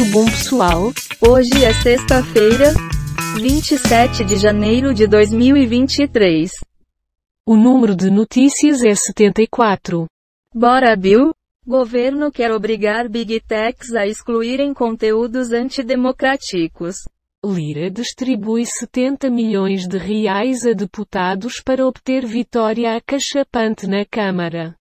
Tudo bom, pessoal? Hoje é sexta-feira, 27 de janeiro de 2023. O número de notícias é 74. Bora, Bill? Governo quer obrigar Big Techs a excluírem conteúdos antidemocráticos. Lira distribui 70 milhões de reais a deputados para obter vitória acachapante na Câmara.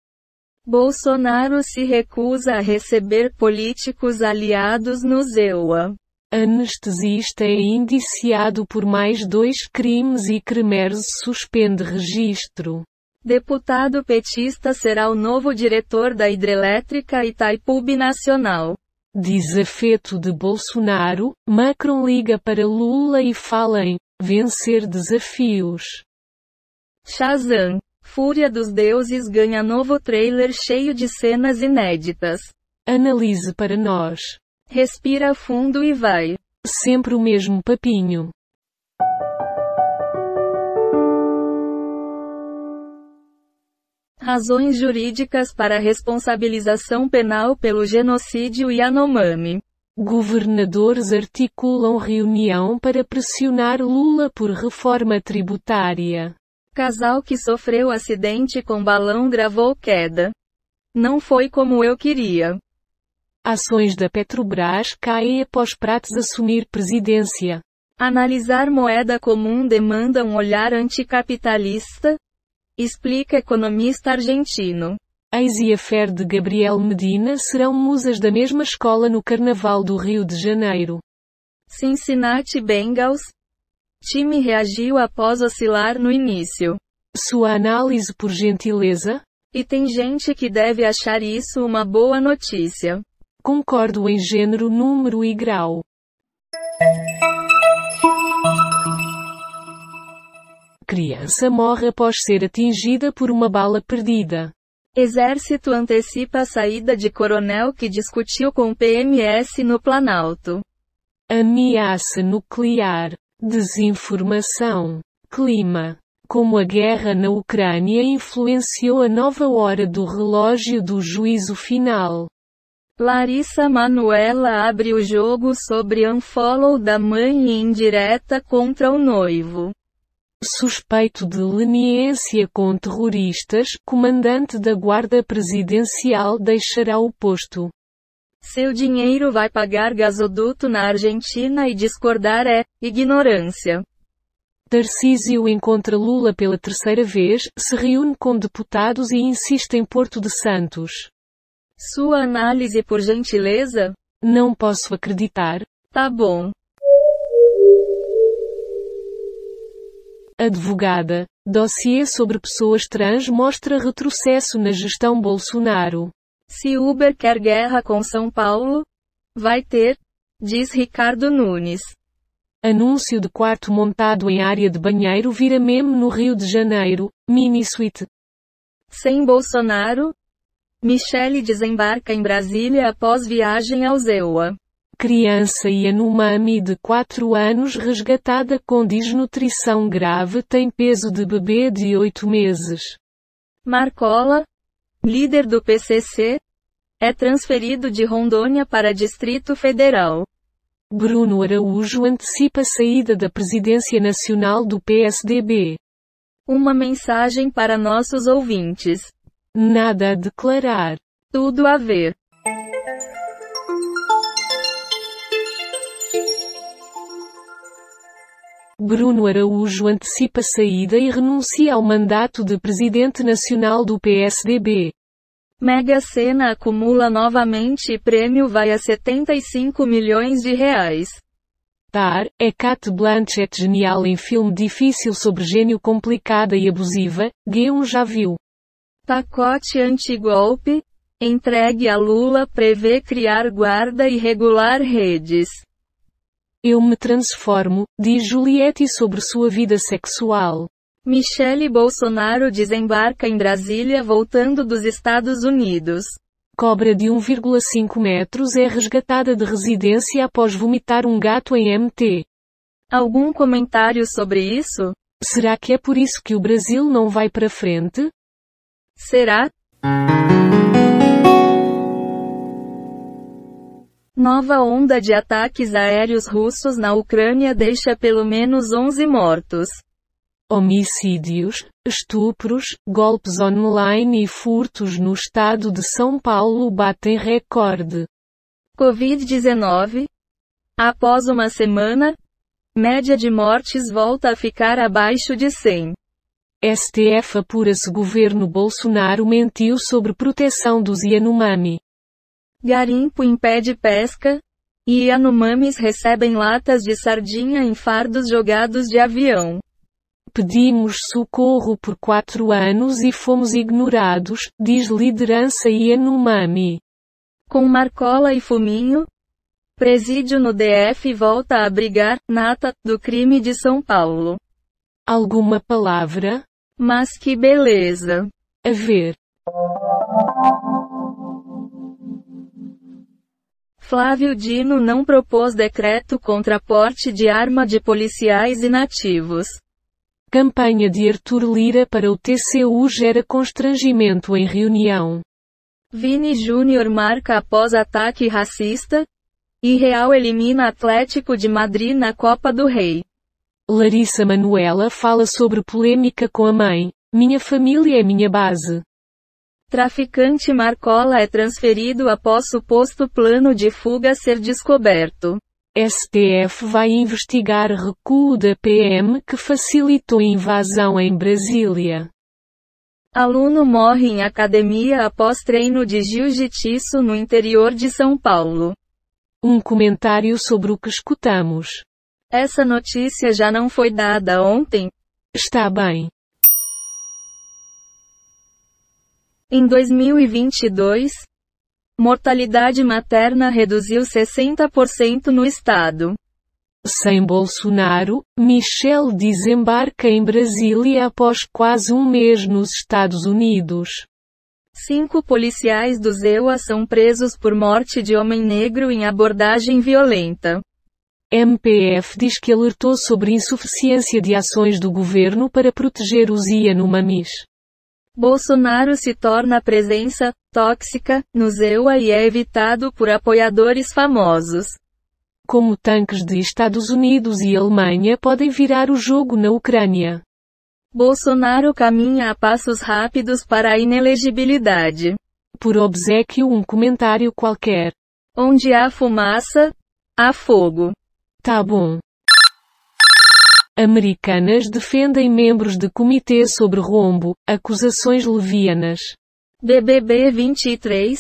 Bolsonaro se recusa a receber políticos aliados no ZEUA. Anestesista é indiciado por mais dois crimes e Cremers suspende registro. Deputado petista será o novo diretor da hidrelétrica Itaipu Nacional. Desafeto de Bolsonaro, Macron liga para Lula e fala em vencer desafios. Shazam, Fúria dos Deuses ganha novo trailer cheio de cenas inéditas. Analise para nós. Respira fundo e vai. Sempre o mesmo papinho. Razões jurídicas para a responsabilização penal pelo genocídio Yanomami. Governadores articulam reunião para pressionar Lula por reforma tributária. Casal que sofreu acidente com balão gravou queda. Não foi como eu queria. Ações da Petrobras caem após Prates assumir presidência. Analisar moeda comum demanda um olhar anticapitalista? Explica economista argentino. Ex e a Fer de Gabriel Medina serão musas da mesma escola no Carnaval do Rio de Janeiro. Cincinnati Bengals, Time reagiu após oscilar no início. Sua análise por gentileza? E tem gente que deve achar isso uma boa notícia. Concordo em gênero, número e grau. Criança morre após ser atingida por uma bala perdida. Exército antecipa a saída de coronel que discutiu com PMS no Planalto. Ameaça nuclear. Desinformação. Clima. Como a guerra na Ucrânia influenciou a nova hora do relógio do juízo final. Larissa Manuela abre o jogo sobre unfollow da mãe indireta contra o noivo. Suspeito de leniência com terroristas, comandante da Guarda Presidencial deixará o posto. Seu dinheiro vai pagar gasoduto na Argentina e discordar é ignorância. Tarcísio encontra Lula pela terceira vez, se reúne com deputados e insiste em Porto de Santos. Sua análise por gentileza? Não posso acreditar. Tá bom. Advogada. Dossiê sobre pessoas trans mostra retrocesso na gestão Bolsonaro. Se Uber quer guerra com São Paulo, vai ter, diz Ricardo Nunes. Anúncio de quarto montado em área de banheiro vira meme no Rio de Janeiro, mini suite. Sem Bolsonaro, Michele desembarca em Brasília após viagem ao Zewa. Criança Yanomami de 4 anos resgatada com desnutrição grave tem peso de bebê de 8 meses. Marcola, líder do PCC, é transferido de Rondônia para Distrito Federal. Bruno Araújo antecipa a saída da presidência nacional do PSDB. Uma mensagem para nossos ouvintes. Nada a declarar. Tudo a ver. Bruno Araújo antecipa saída e renuncia ao mandato de presidente nacional do PSDB. Mega Sena acumula novamente e prêmio vai a 75 milhões de reais. Tar, é Cat Blanchett genial em filme difícil sobre gênio complicada e abusiva, G1 já viu. Pacote antigolpe, entregue a Lula prevê criar guarda e regular redes. Eu me transformo, diz Juliette sobre sua vida sexual. Michele Bolsonaro desembarca em Brasília voltando dos Estados Unidos. Cobra de 1,5 metros é resgatada de residência após vomitar um gato em MT. Algum comentário sobre isso? Será que é por isso que o Brasil não vai para frente? Será? Nova onda de ataques aéreos russos na Ucrânia deixa pelo menos 11 mortos. Homicídios, estupros, golpes online e furtos no estado de São Paulo batem recorde. Covid-19. Após uma semana, média de mortes volta a ficar abaixo de 100. STF apura se governo Bolsonaro mentiu sobre proteção dos Yanomami. Garimpo impede pesca, e Yanomamis recebem latas de sardinha em fardos jogados de avião. Pedimos socorro por quatro anos e fomos ignorados, diz liderança Yanomami. Com Marcola e Fuminho, presídio no DF volta a abrigar, nata, do crime de São Paulo. Alguma palavra? Mas que beleza! A ver. Flávio Dino não propôs decreto contra porte de arma de policiais inativos. Campanha de Arthur Lira para o TCU gera constrangimento em reunião. Vini Júnior marca após ataque racista? E Real elimina Atlético de Madrid na Copa do Rei. Larissa Manuela fala sobre polêmica com a mãe. Minha família é minha base. Traficante Marcola é transferido após suposto plano de fuga ser descoberto. STF vai investigar recuo da PM que facilitou invasão em Brasília. Aluno morre em academia após treino de jiu-jitsu no interior de São Paulo. Um comentário sobre o que escutamos. Essa notícia já não foi dada ontem? Está bem. Em 2022, mortalidade materna reduziu 60% no estado. Sem Bolsonaro, Michel desembarca em Brasília após quase um mês nos Estados Unidos. Cinco policiais do ZEUA são presos por morte de homem negro em abordagem violenta. MPF diz que alertou sobre insuficiência de ações do governo para proteger os Yanomamis. Bolsonaro se torna presença tóxica no ZEUA e é evitado por apoiadores famosos. Como tanques de Estados Unidos e Alemanha podem virar o jogo na Ucrânia. Bolsonaro caminha a passos rápidos para a inelegibilidade. Por obsequio um comentário qualquer. Onde há fumaça, há fogo. Tá bom. Americanas defendem membros de comitê sobre rombo, acusações levianas. BBB 23.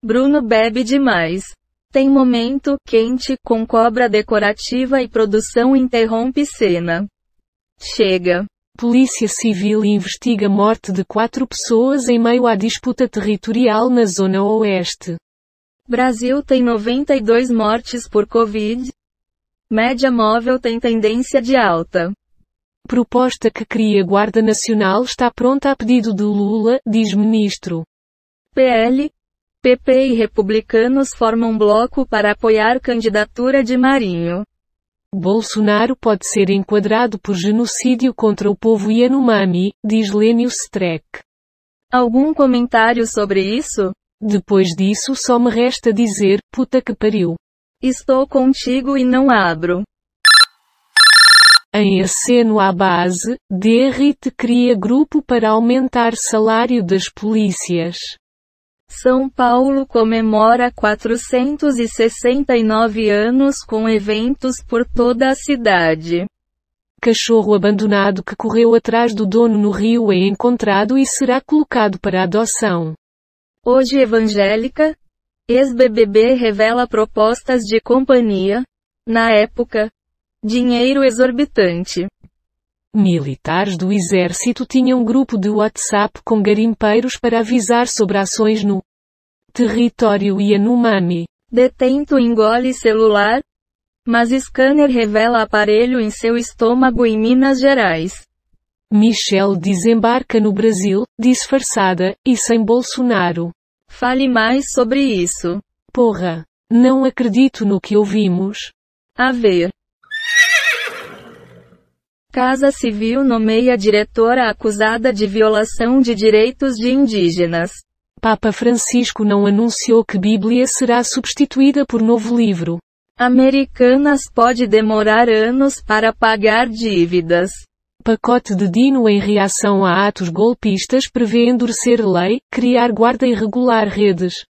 Bruno bebe demais. Tem momento quente com cobra decorativa e produção interrompe cena. Chega. Polícia Civil investiga morte de quatro pessoas em meio à disputa territorial na Zona Oeste. Brasil tem 92 mortes por Covid, Média móvel tem tendência de alta. Proposta que cria Guarda Nacional está pronta a pedido de Lula, diz ministro. PL, PP e republicanos formam bloco para apoiar candidatura de Marinho. Bolsonaro pode ser enquadrado por genocídio contra o povo Yanomami, diz Lênio Streck. Algum comentário sobre isso? Depois disso só me resta dizer, puta que pariu. Estou contigo e não abro. Em aceno à base, Derrite cria grupo para aumentar salário das polícias. São Paulo comemora 469 anos com eventos por toda a cidade. Cachorro abandonado que correu atrás do dono no rio é encontrado e será colocado para adoção. Hoje evangélica, Ex-BBB revela propostas de companhia. Na época, dinheiro exorbitante. Militares do exército tinham um grupo de WhatsApp com garimpeiros para avisar sobre ações no território Yanomami. Detento engole celular, mas scanner revela aparelho em seu estômago em Minas Gerais. Michelle desembarca no Brasil, disfarçada, e sem Bolsonaro. Fale mais sobre isso. Porra. Não acredito no que ouvimos. A ver. Casa Civil nomeia diretora acusada de violação de direitos de indígenas. Papa Francisco não anunciou que Bíblia será substituída por novo livro. Americanas pode demorar anos para pagar dívidas. Pacote de Dino em reação a atos golpistas prevê endurecer lei, criar guarda e regular redes.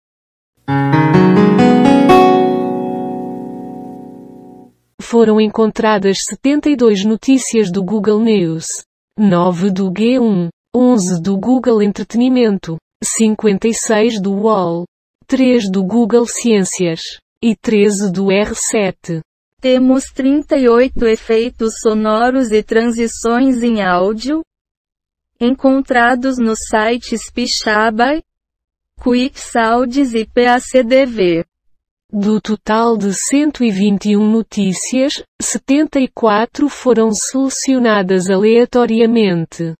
Foram encontradas 72 notícias do Google News, 9 do G1, 11 do Google Entretenimento, 56 do UOL, 3 do Google Ciências e 13 do R7. Temos 38 efeitos sonoros e transições em áudio encontrados nos sites Pixabay, QuickSounds e PACDV. Do total de 121 notícias, 74 foram selecionadas aleatoriamente.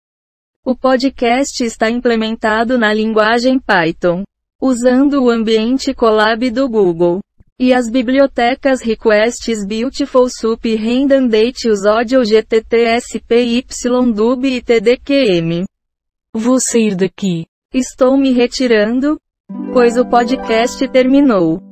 O podcast está implementado na linguagem Python, usando o ambiente Colab do Google. E as bibliotecas Requests Beautiful Soup Random Date Us Audio GTTSPYDUB e TDQM. Vou sair daqui. Estou me retirando, pois o podcast terminou.